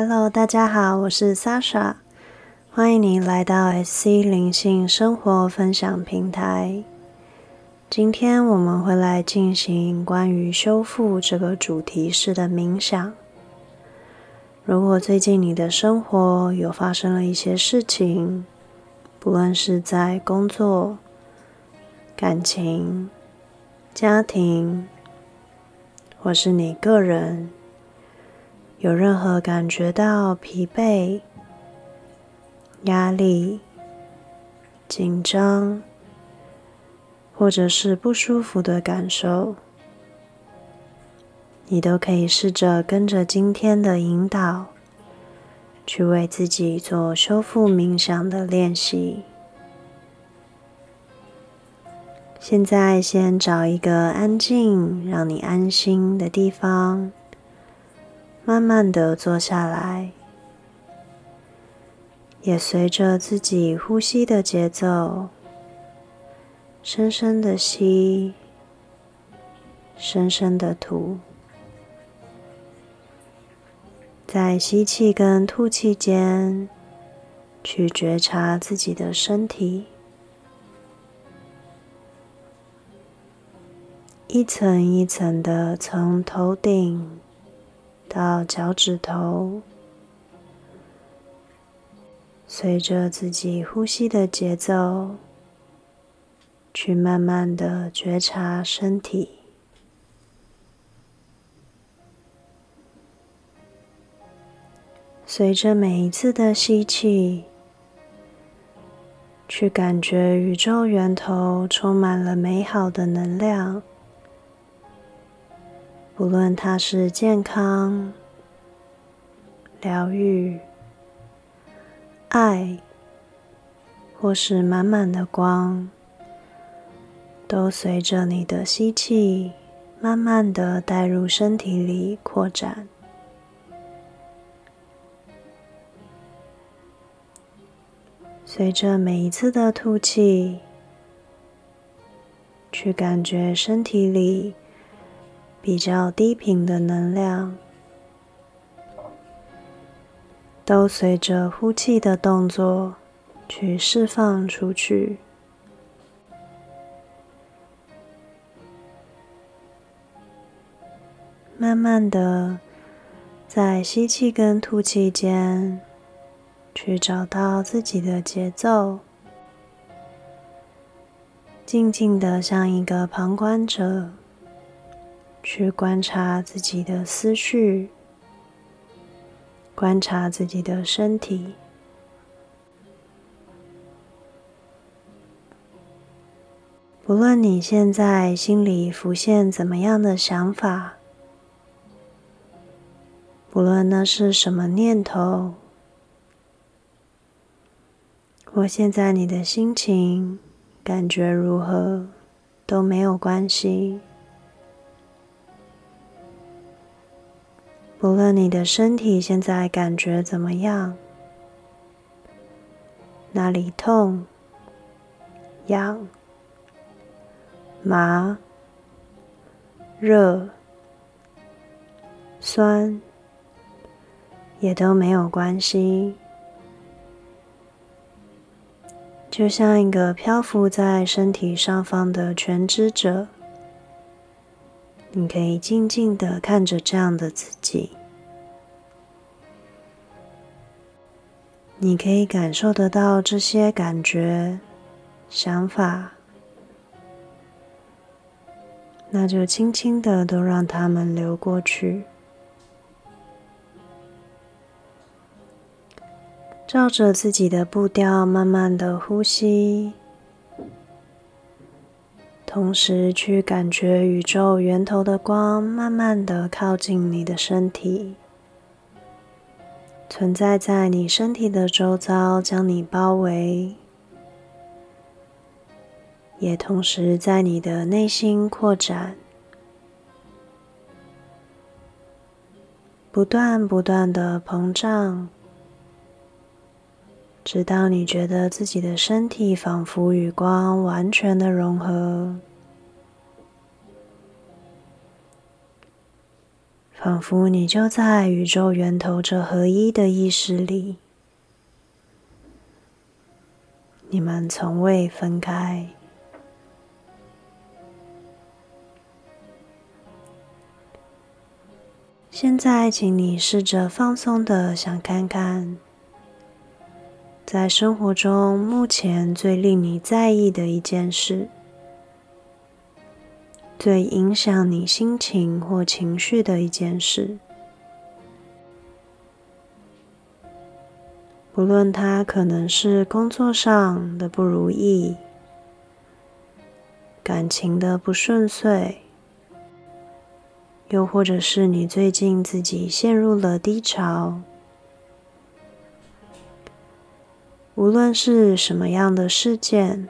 Hello，大家好，我是 Sasha，欢迎你来到 SC 灵性生活分享平台。今天我们会来进行关于修复这个主题式的冥想。如果最近你的生活有发生了一些事情，不论是在工作、感情、家庭，或是你个人有任何感觉到疲惫、压力、紧张，或者是不舒服的感受，你都可以试着跟着今天的引导。去为自己做修复冥想的练习。现在，先找一个安静、让你安心的地方，慢慢的坐下来，也随着自己呼吸的节奏，深深的吸，深深的吐。在吸气跟吐气间，去觉察自己的身体，一层一层的从头顶到脚趾头，随着自己呼吸的节奏，去慢慢的觉察身体。随着每一次的吸气，去感觉宇宙源头充满了美好的能量，不论它是健康、疗愈、爱，或是满满的光，都随着你的吸气，慢慢的带入身体里扩展。随着每一次的吐气，去感觉身体里比较低频的能量，都随着呼气的动作去释放出去。慢慢的，在吸气跟吐气间。去找到自己的节奏，静静的像一个旁观者，去观察自己的思绪，观察自己的身体。不论你现在心里浮现怎么样的想法，不论那是什么念头。或现在你的心情感觉如何都没有关系。不论你的身体现在感觉怎么样，哪里痛、痒、麻、热、酸，也都没有关系。就像一个漂浮在身体上方的全知者，你可以静静的看着这样的自己，你可以感受得到这些感觉、想法，那就轻轻的都让他们流过去。照着自己的步调，慢慢的呼吸，同时去感觉宇宙源头的光慢慢的靠近你的身体，存在在你身体的周遭，将你包围，也同时在你的内心扩展，不断不断的膨胀。直到你觉得自己的身体仿佛与光完全的融合，仿佛你就在宇宙源头这合一的意识里，你们从未分开。现在，请你试着放松的想看看，在生活中目前最令你在意的一件事，最影响你心情或情绪的一件事，不论它可能是工作上的不如意、感情的不顺遂。又或者是你最近自己陷入了低潮，无论是什么样的事件，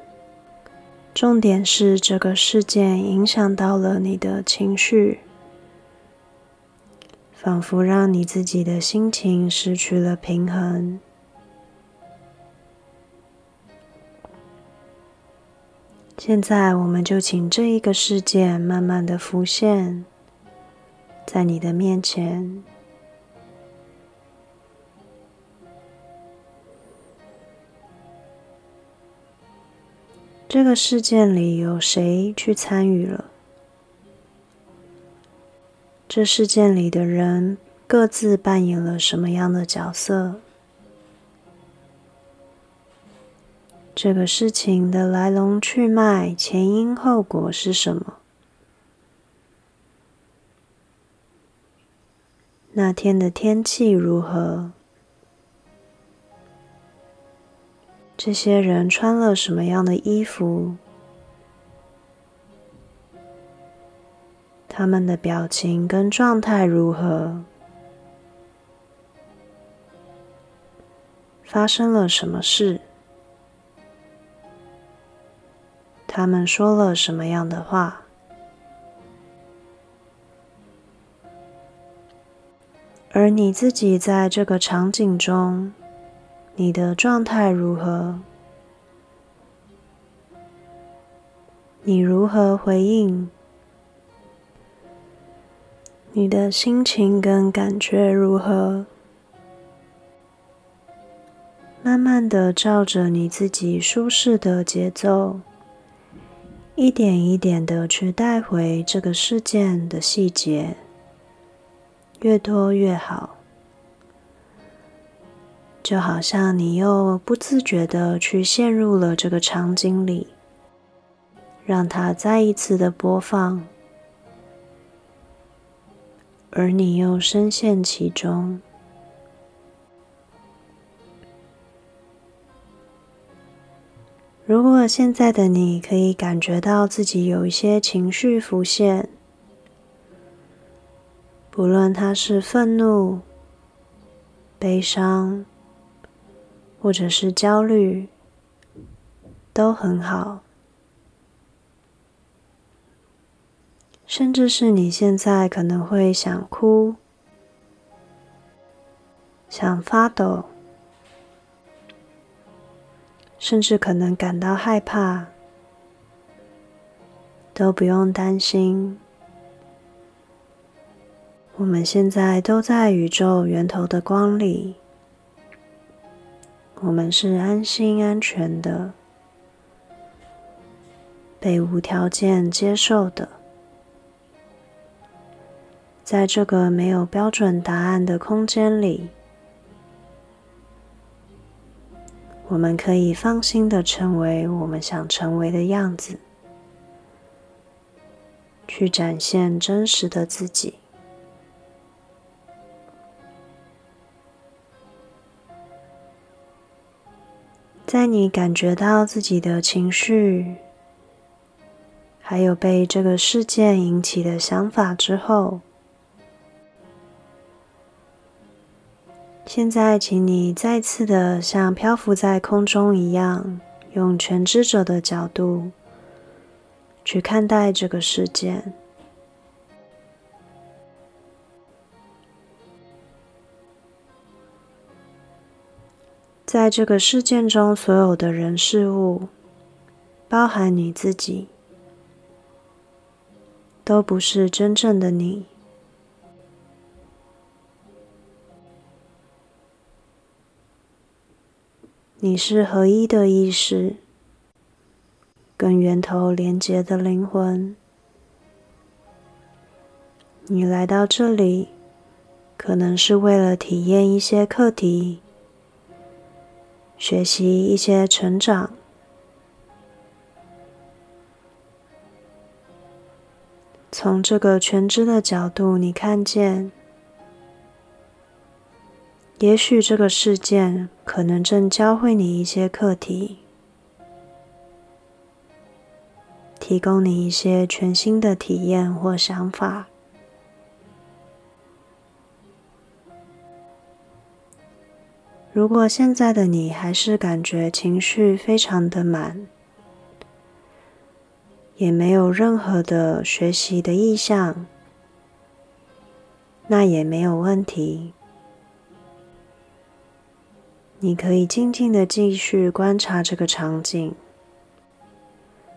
重点是这个事件影响到了你的情绪，仿佛让你自己的心情失去了平衡。现在，我们就请这一个事件慢慢的浮现。在你的面前，这个事件里有谁去参与了？这事件里的人各自扮演了什么样的角色？这个事情的来龙去脉、前因后果是什么？那天的天气如何？这些人穿了什么样的衣服？他们的表情跟状态如何？发生了什么事？他们说了什么样的话？而你自己在这个场景中，你的状态如何？你如何回应？你的心情跟感觉如何？慢慢的照着你自己舒适的节奏，一点一点的去带回这个事件的细节。越多越好，就好像你又不自觉的去陷入了这个场景里，让它再一次的播放，而你又深陷其中。如果现在的你可以感觉到自己有一些情绪浮现，不论它是愤怒、悲伤，或者是焦虑，都很好。甚至是你现在可能会想哭、想发抖，甚至可能感到害怕，都不用担心。我们现在都在宇宙源头的光里，我们是安心、安全的，被无条件接受的。在这个没有标准答案的空间里，我们可以放心的成为我们想成为的样子，去展现真实的自己。在你感觉到自己的情绪，还有被这个事件引起的想法之后，现在，请你再次的像漂浮在空中一样，用全知者的角度去看待这个事件。在这个事件中所有的人事物包含你自己都不是真正的你。你是合一的意识跟源头连接的灵魂。你来到这里可能是为了体验一些课题学习一些成长。从这个全知的角度，你看见，也许这个事件可能正教会你一些课题，提供你一些全新的体验或想法。如果现在的你还是感觉情绪非常的满，也没有任何的学习的意向，那也没有问题。你可以静静的继续观察这个场景，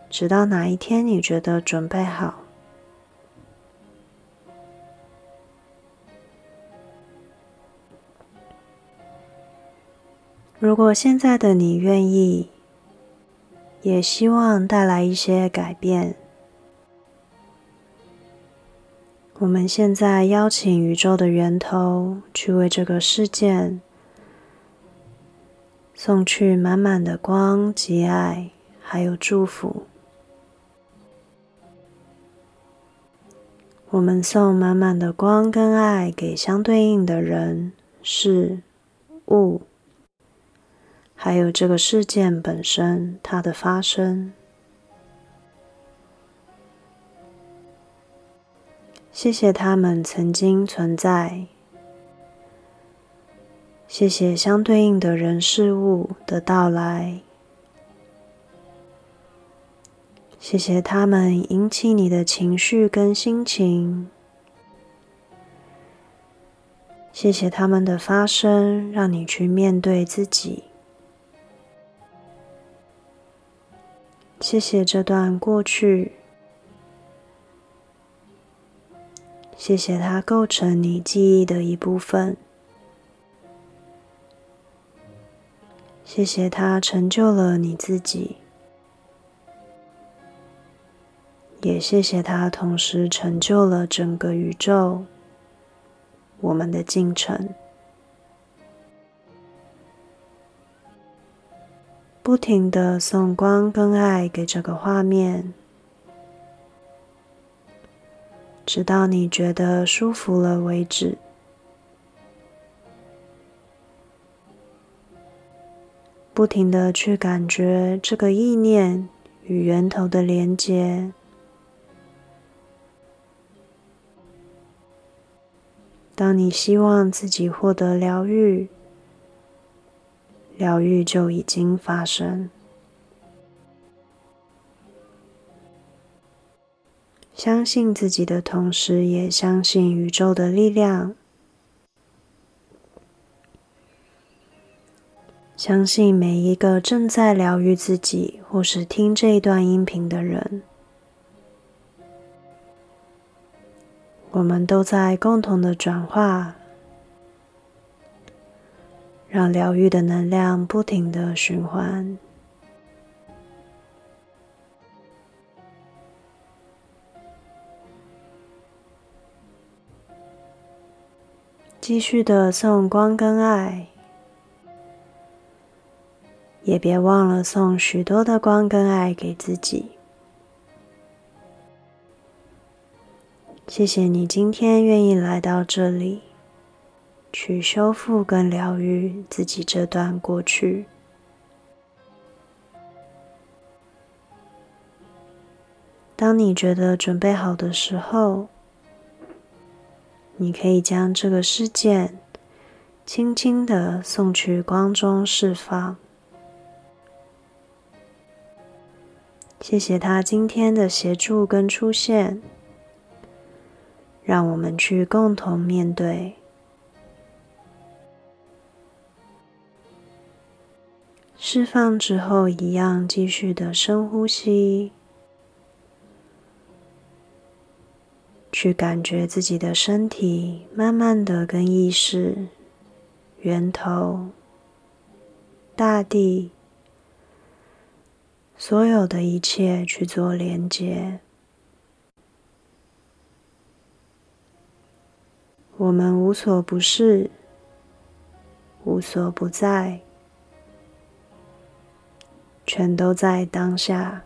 直到哪一天你觉得准备好。如果现在的你愿意。也希望带来一些改变。我们现在邀请宇宙的源头去为这个事件送去满满的光、及爱，还有祝福。我们送满满的光跟爱给相对应的人、事、物。还有这个事件本身，它的发生。谢谢他们曾经存在，谢谢相对应的人事物的到来，谢谢他们引起你的情绪跟心情，谢谢他们的发生，让你去面对自己。谢谢这段过去，谢谢它构成你记忆的一部分，谢谢它成就了你自己，也谢谢它同时成就了整个宇宙，我们的进程。不停的送光跟爱给这个画面，直到你觉得舒服了为止。不停的去感觉这个意念与源头的连接。当你希望自己获得疗愈。疗愈就已经发生。相信自己的同时，也相信宇宙的力量。相信每一个正在疗愈自己，或是听这一段音频的人，我们都在共同的转化。让疗愈的能量不停的循环，继续的送光跟爱，也别忘了送许多的光跟爱给自己。谢谢你今天愿意来到这里。去修复跟疗愈自己这段过去。当你觉得准备好的时候，你可以将这个事件轻轻的送去光中释放。谢谢他今天的协助跟出现，让我们去共同面对。释放之后，一样继续的深呼吸，去感觉自己的身体慢慢的跟意识、源头、大地，所有的一切去做连接。我们无所不是，无所不在，全都在当下。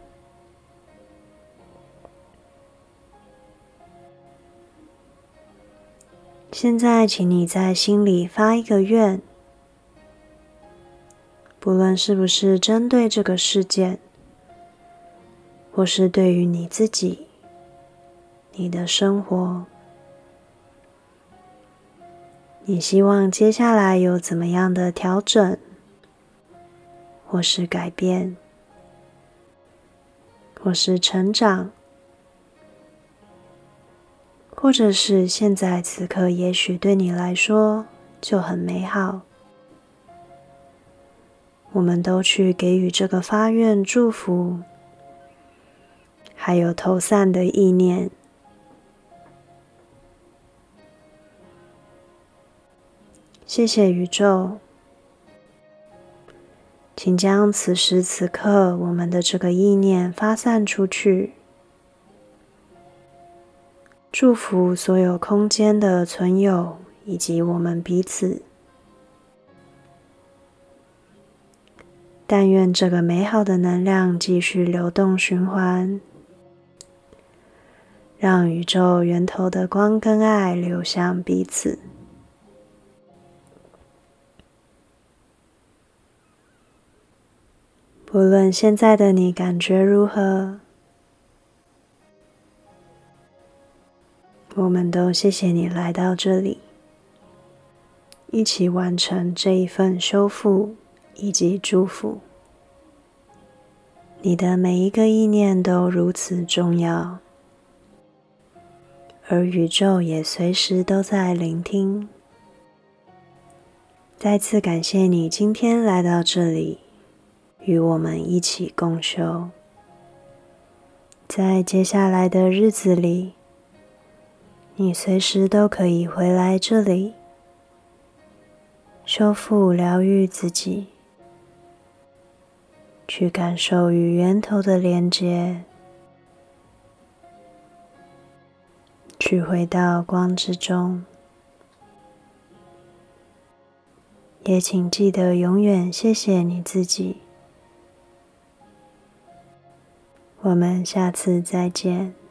现在，请你在心里发一个愿，不论是不是针对这个事件，或是对于你自己、你的生活。你希望接下来有怎么样的调整，或是改变，或是成长，或者是现在此刻，也许对你来说就很美好。我们都去给予这个发愿祝福，还有投散的意念。谢谢宇宙，请将此时此刻我们的这个意念发散出去，祝福所有空间的存有以及我们彼此。但愿这个美好的能量继续流动循环，让宇宙源头的光跟爱流向彼此。无论现在的你感觉如何，我们都谢谢你来到这里，一起完成这一份修复以及祝福。你的每一个意念都如此重要，而宇宙也随时都在聆听。再次感谢你今天来到这里。与我们一起共修，在接下来的日子里，你随时都可以回来这里，修复、疗愈自己，去感受与源头的连接，去回到光之中。也请记得永远谢谢你自己。我们下次再见。